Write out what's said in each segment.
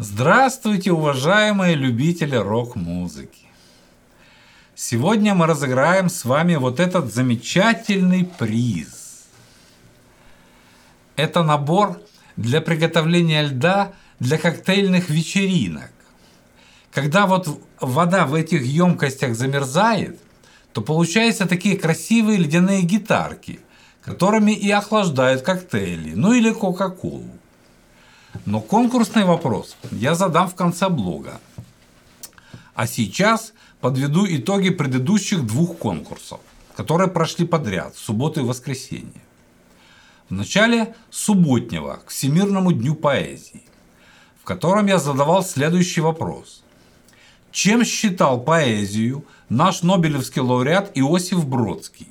Здравствуйте, уважаемые любители рок-музыки! Сегодня мы разыграем с вами вот этот замечательный приз. Это набор для приготовления льда для коктейльных вечеринок. Когда вот вода в этих емкостях замерзает, то получаются такие красивые ледяные гитарки, которыми и охлаждают коктейли, ну или кока-колу. Но конкурсный вопрос я задам в конце блога. А сейчас подведу итоги предыдущих двух конкурсов, которые прошли подряд в субботу и воскресенье. В начале субботнего к Всемирному дню поэзии, в котором я задавал следующий вопрос. Чем считал поэзию наш Нобелевский лауреат Иосиф Бродский?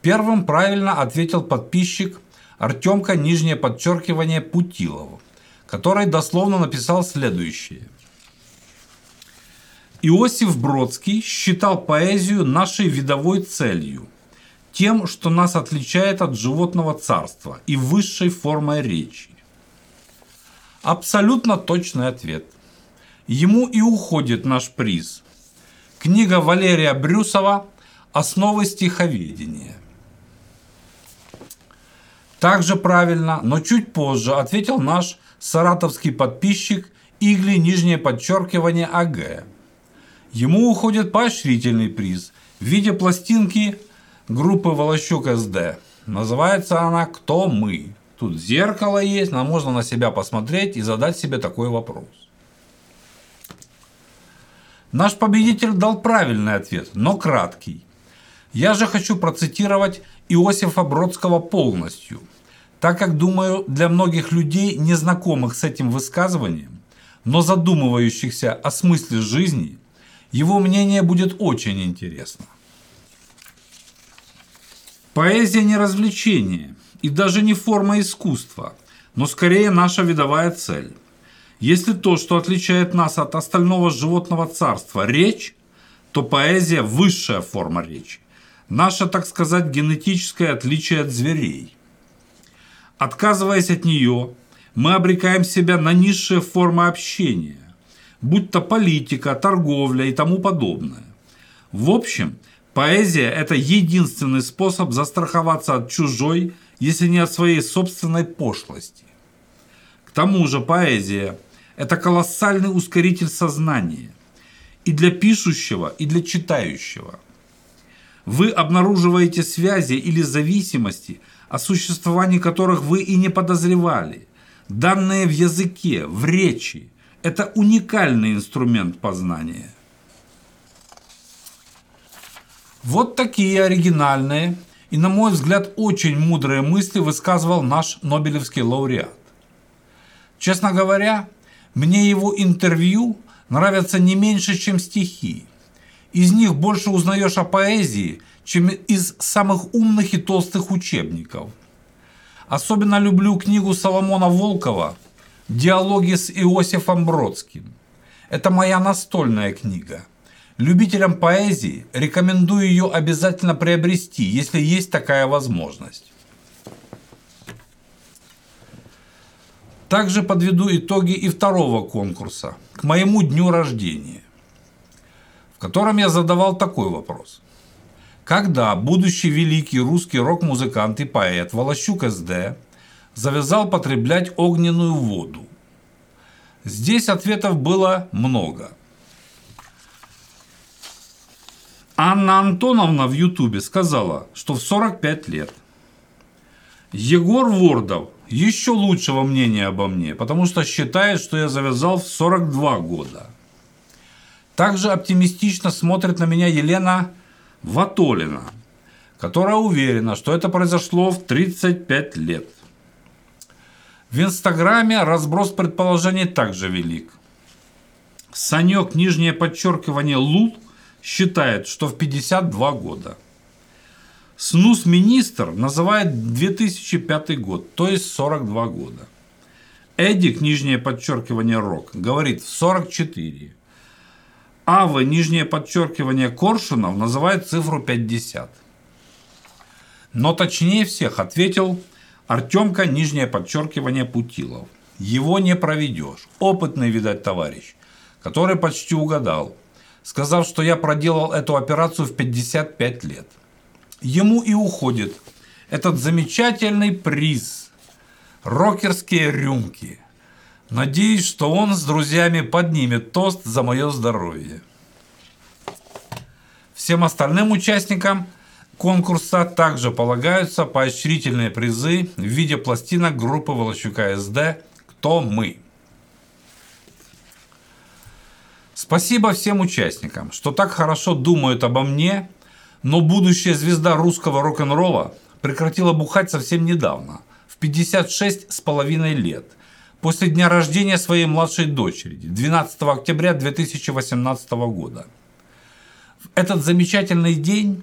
Первым правильно ответил подписчик Артемка нижнее подчеркивание Путилова, который дословно написал следующее. Иосиф Бродский считал поэзию нашей видовой целью, тем, что нас отличает от животного царства и высшей формой речи. Абсолютно точный ответ. Ему и уходит наш приз. Книга Валерия Брюсова «Основы стиховедения». Также правильно, но чуть позже ответил наш саратовский подписчик Игли нижнее подчеркивание АГ. Ему уходит поощрительный приз в виде пластинки группы Волощук СД. Называется она «Кто мы?». Тут зеркало есть, нам можно на себя посмотреть и задать себе такой вопрос. Наш победитель дал правильный ответ, но краткий. Я же хочу процитировать Иосифа Бродского полностью – так как, думаю, для многих людей, незнакомых с этим высказыванием, но задумывающихся о смысле жизни, его мнение будет очень интересно. Поэзия не развлечение и даже не форма искусства, но скорее наша видовая цель. Если то, что отличает нас от остального животного царства, речь, то поэзия – высшая форма речи. Наше, так сказать, генетическое отличие от зверей – Отказываясь от нее, мы обрекаем себя на низшие формы общения, будь то политика, торговля и тому подобное. В общем, поэзия – это единственный способ застраховаться от чужой, если не от своей собственной пошлости. К тому же поэзия – это колоссальный ускоритель сознания и для пишущего, и для читающего. Вы обнаруживаете связи или зависимости – о существовании которых вы и не подозревали. Данные в языке, в речи – это уникальный инструмент познания. Вот такие оригинальные и, на мой взгляд, очень мудрые мысли высказывал наш Нобелевский лауреат. Честно говоря, мне его интервью нравятся не меньше, чем стихи. Из них больше узнаешь о поэзии – чем из самых умных и толстых учебников. Особенно люблю книгу Соломона Волкова «Диалоги с Иосифом Бродским». Это моя настольная книга. Любителям поэзии рекомендую ее обязательно приобрести, если есть такая возможность. Также подведу итоги и второго конкурса к моему дню рождения, в котором я задавал такой вопрос – когда будущий великий русский рок-музыкант и поэт Волощук СД завязал потреблять огненную воду? Здесь ответов было много. Анна Антоновна в Ютубе сказала, что в 45 лет. Егор Вордов еще лучшего мнения обо мне, потому что считает, что я завязал в 42 года. Также оптимистично смотрит на меня Елена Ватолина, которая уверена, что это произошло в 35 лет. В Инстаграме разброс предположений также велик. Санек, нижнее подчеркивание Лул, считает, что в 52 года. Снус-министр называет 2005 год, то есть 42 года. Эдик, нижнее подчеркивание Рок, говорит в 44. Ава, нижнее подчеркивание Коршунов, называет цифру 50. Но точнее всех ответил Артемка, нижнее подчеркивание Путилов. Его не проведешь. Опытный, видать, товарищ, который почти угадал, сказав, что я проделал эту операцию в 55 лет. Ему и уходит этот замечательный приз – рокерские рюмки. Надеюсь, что он с друзьями поднимет тост за мое здоровье. Всем остальным участникам конкурса также полагаются поощрительные призы в виде пластинок группы Волощука СД «Кто мы?». Спасибо всем участникам, что так хорошо думают обо мне, но будущая звезда русского рок-н-ролла прекратила бухать совсем недавно, в 56 с половиной лет, после дня рождения своей младшей дочери, 12 октября 2018 года. В этот замечательный день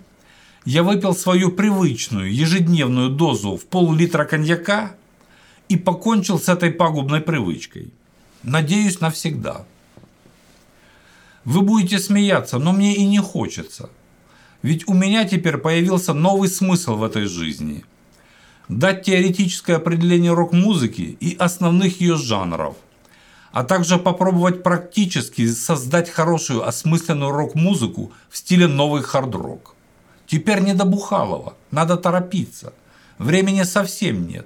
я выпил свою привычную ежедневную дозу в пол-литра коньяка и покончил с этой пагубной привычкой. Надеюсь, навсегда. Вы будете смеяться, но мне и не хочется. Ведь у меня теперь появился новый смысл в этой жизни. Дать теоретическое определение рок-музыки и основных ее жанров, а также попробовать практически создать хорошую осмысленную рок-музыку в стиле новый хард-рок. Теперь не до Бухалова, надо торопиться. Времени совсем нет.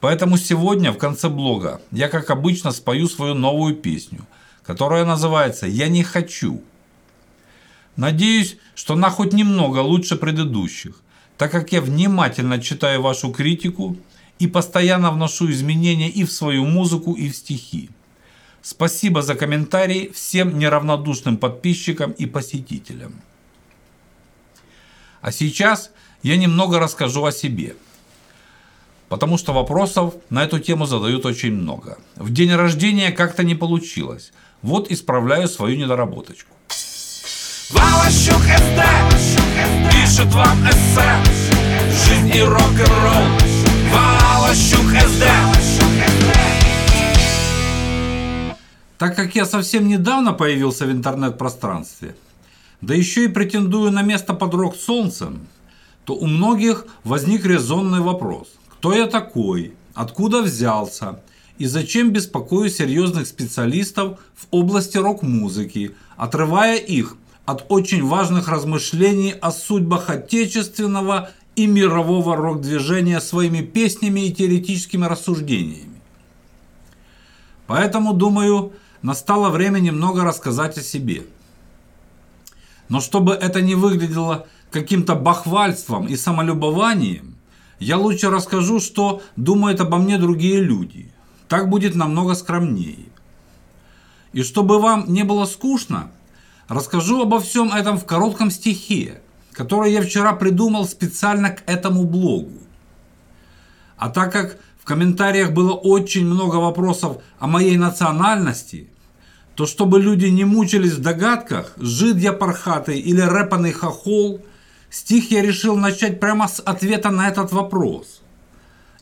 Поэтому сегодня в конце блога я, как обычно, спою свою новую песню, которая называется «Я не хочу». Надеюсь, что она хоть немного лучше предыдущих, так как я внимательно читаю вашу критику и постоянно вношу изменения и в свою музыку, и в стихи. Спасибо за комментарии всем неравнодушным подписчикам и посетителям. А сейчас я немного расскажу о себе – потому что вопросов на эту тему задают очень много. В день рождения как-то не получилось. Вот исправляю свою недоработочку. СД пишет вам эссе. Жизнь и рок-н-ролл. Валащук СД Так как я совсем недавно появился в интернет-пространстве, да еще и претендую на место под рок солнцем, то у многих возник резонный вопрос – кто я такой, откуда взялся? И зачем беспокою серьезных специалистов в области рок-музыки, отрывая их от очень важных размышлений о судьбах отечественного и мирового рок-движения своими песнями и теоретическими рассуждениями. Поэтому, думаю, настало время немного рассказать о себе. Но чтобы это не выглядело каким-то бахвальством и самолюбованием, я лучше расскажу, что думают обо мне другие люди. Так будет намного скромнее. И чтобы вам не было скучно, расскажу обо всем этом в коротком стихе, который я вчера придумал специально к этому блогу. А так как в комментариях было очень много вопросов о моей национальности, то чтобы люди не мучились в догадках, жид я пархатый или рэпаный хохол – Стих я решил начать прямо с ответа на этот вопрос,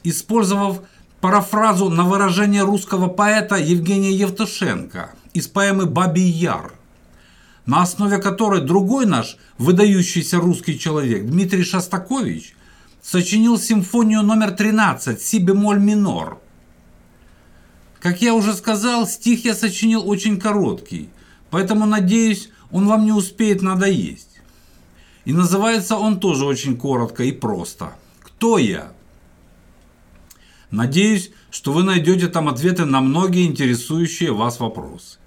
использовав парафразу на выражение русского поэта Евгения Евтушенко из поэмы «Бабий Яр», на основе которой другой наш выдающийся русский человек Дмитрий Шостакович сочинил симфонию номер 13 «Си бемоль минор». Как я уже сказал, стих я сочинил очень короткий, поэтому, надеюсь, он вам не успеет надоесть. И называется он тоже очень коротко и просто. Кто я? Надеюсь, что вы найдете там ответы на многие интересующие вас вопросы.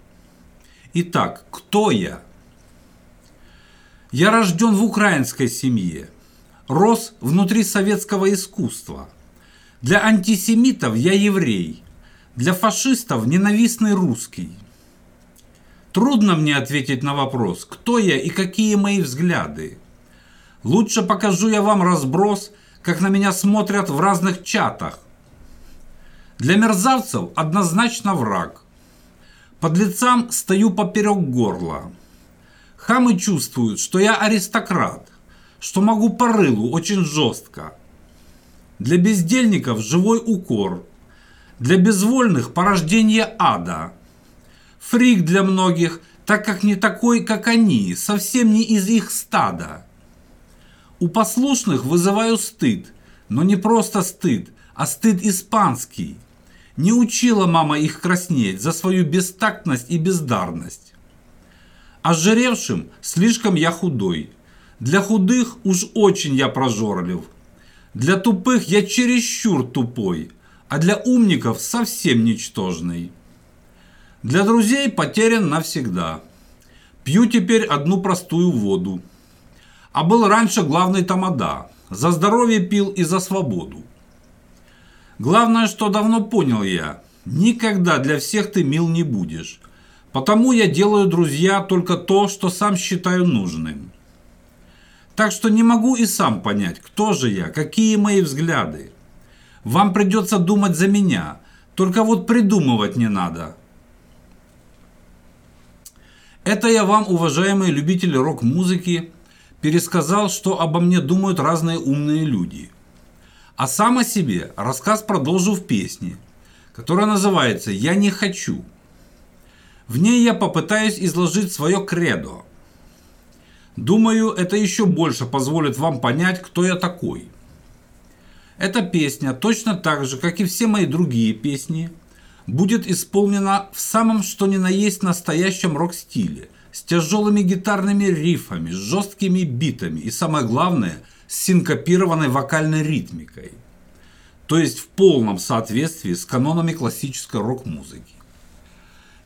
Итак, кто я? Я рожден в украинской семье. Рос внутри советского искусства. Для антисемитов я еврей. Для фашистов ненавистный русский. Трудно мне ответить на вопрос, кто я и какие мои взгляды. Лучше покажу я вам разброс, как на меня смотрят в разных чатах. Для мерзавцев однозначно враг. Под лицам стою поперек горла. Хамы чувствуют, что я аристократ, что могу по рылу очень жестко. Для бездельников живой укор. Для безвольных порождение ада. Фрик для многих, так как не такой, как они, совсем не из их стада. У послушных вызываю стыд, но не просто стыд, а стыд испанский. Не учила мама их краснеть за свою бестактность и бездарность. Ожиревшим слишком я худой. Для худых уж очень я прожорлив. Для тупых я чересчур тупой, а для умников совсем ничтожный. Для друзей потерян навсегда. Пью теперь одну простую воду. А был раньше главный тамада. За здоровье пил и за свободу. Главное, что давно понял я. Никогда для всех ты мил не будешь. Потому я делаю, друзья, только то, что сам считаю нужным. Так что не могу и сам понять, кто же я, какие мои взгляды. Вам придется думать за меня, только вот придумывать не надо. Это я вам, уважаемые любители рок-музыки, пересказал, что обо мне думают разные умные люди. А сам о себе рассказ продолжу в песне, которая называется «Я не хочу». В ней я попытаюсь изложить свое кредо. Думаю, это еще больше позволит вам понять, кто я такой. Эта песня, точно так же, как и все мои другие песни, будет исполнена в самом что ни на есть настоящем рок-стиле, с тяжелыми гитарными рифами, с жесткими битами и, самое главное, с синкопированной вокальной ритмикой. То есть в полном соответствии с канонами классической рок-музыки.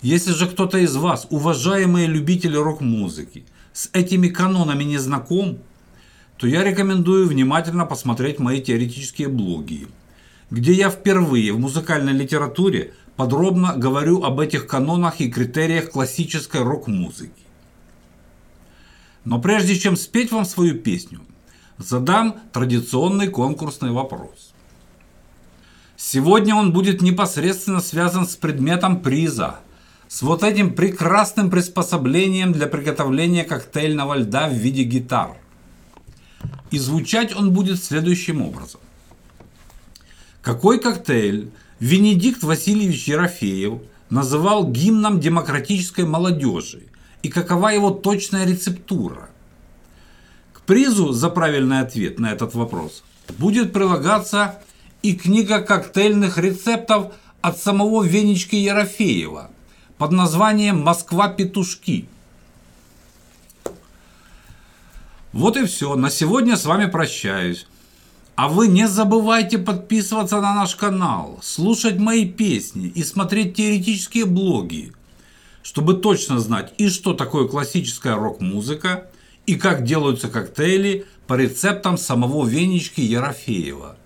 Если же кто-то из вас, уважаемые любители рок-музыки, с этими канонами не знаком, то я рекомендую внимательно посмотреть мои теоретические блоги, где я впервые в музыкальной литературе подробно говорю об этих канонах и критериях классической рок-музыки. Но прежде чем спеть вам свою песню, задам традиционный конкурсный вопрос. Сегодня он будет непосредственно связан с предметом приза – с вот этим прекрасным приспособлением для приготовления коктейльного льда в виде гитар. И звучать он будет следующим образом. Какой коктейль Венедикт Васильевич Ерофеев называл гимном демократической молодежи и какова его точная рецептура? К призу за правильный ответ на этот вопрос будет прилагаться и книга коктейльных рецептов от самого Венечки Ерофеева – под названием «Москва-петушки». Вот и все. На сегодня с вами прощаюсь. А вы не забывайте подписываться на наш канал, слушать мои песни и смотреть теоретические блоги, чтобы точно знать и что такое классическая рок-музыка, и как делаются коктейли по рецептам самого Венечки Ерофеева.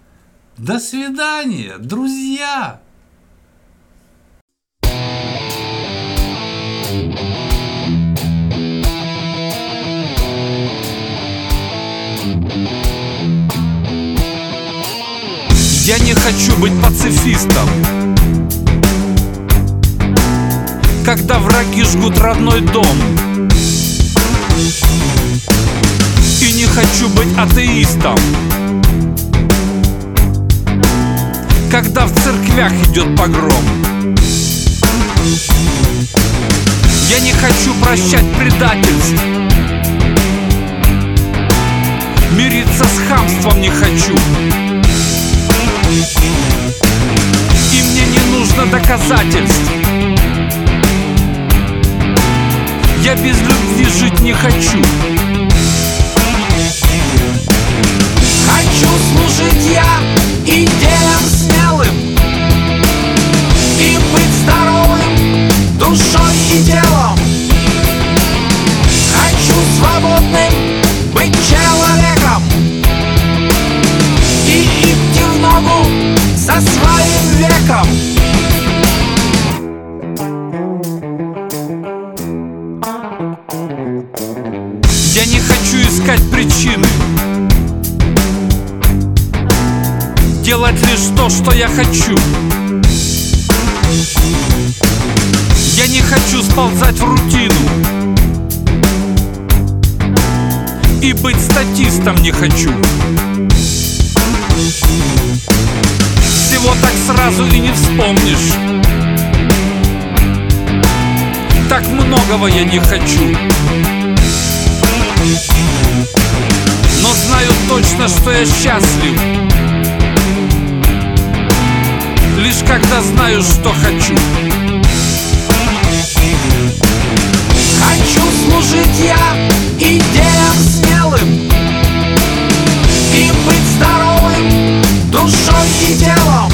До свидания, друзья! Я не хочу быть пацифистом. Когда враги жгут родной дом. И не хочу быть атеистом. Когда в церквях идет погром. Я не хочу прощать предательств. Мириться с хамством не хочу и мне не нужно доказательств. Я без любви жить не хочу. Хочу служить я идеям смелым И быть здоровым душой и телом я хочу. Я не хочу сползать в рутину. И быть статистом не хочу. Всего так сразу и не вспомнишь. Так многого я не хочу. Но знаю точно, что я счастлив Лишь когда знаю, что хочу. Хочу служить я идеям смелым И быть здоровым душой и телом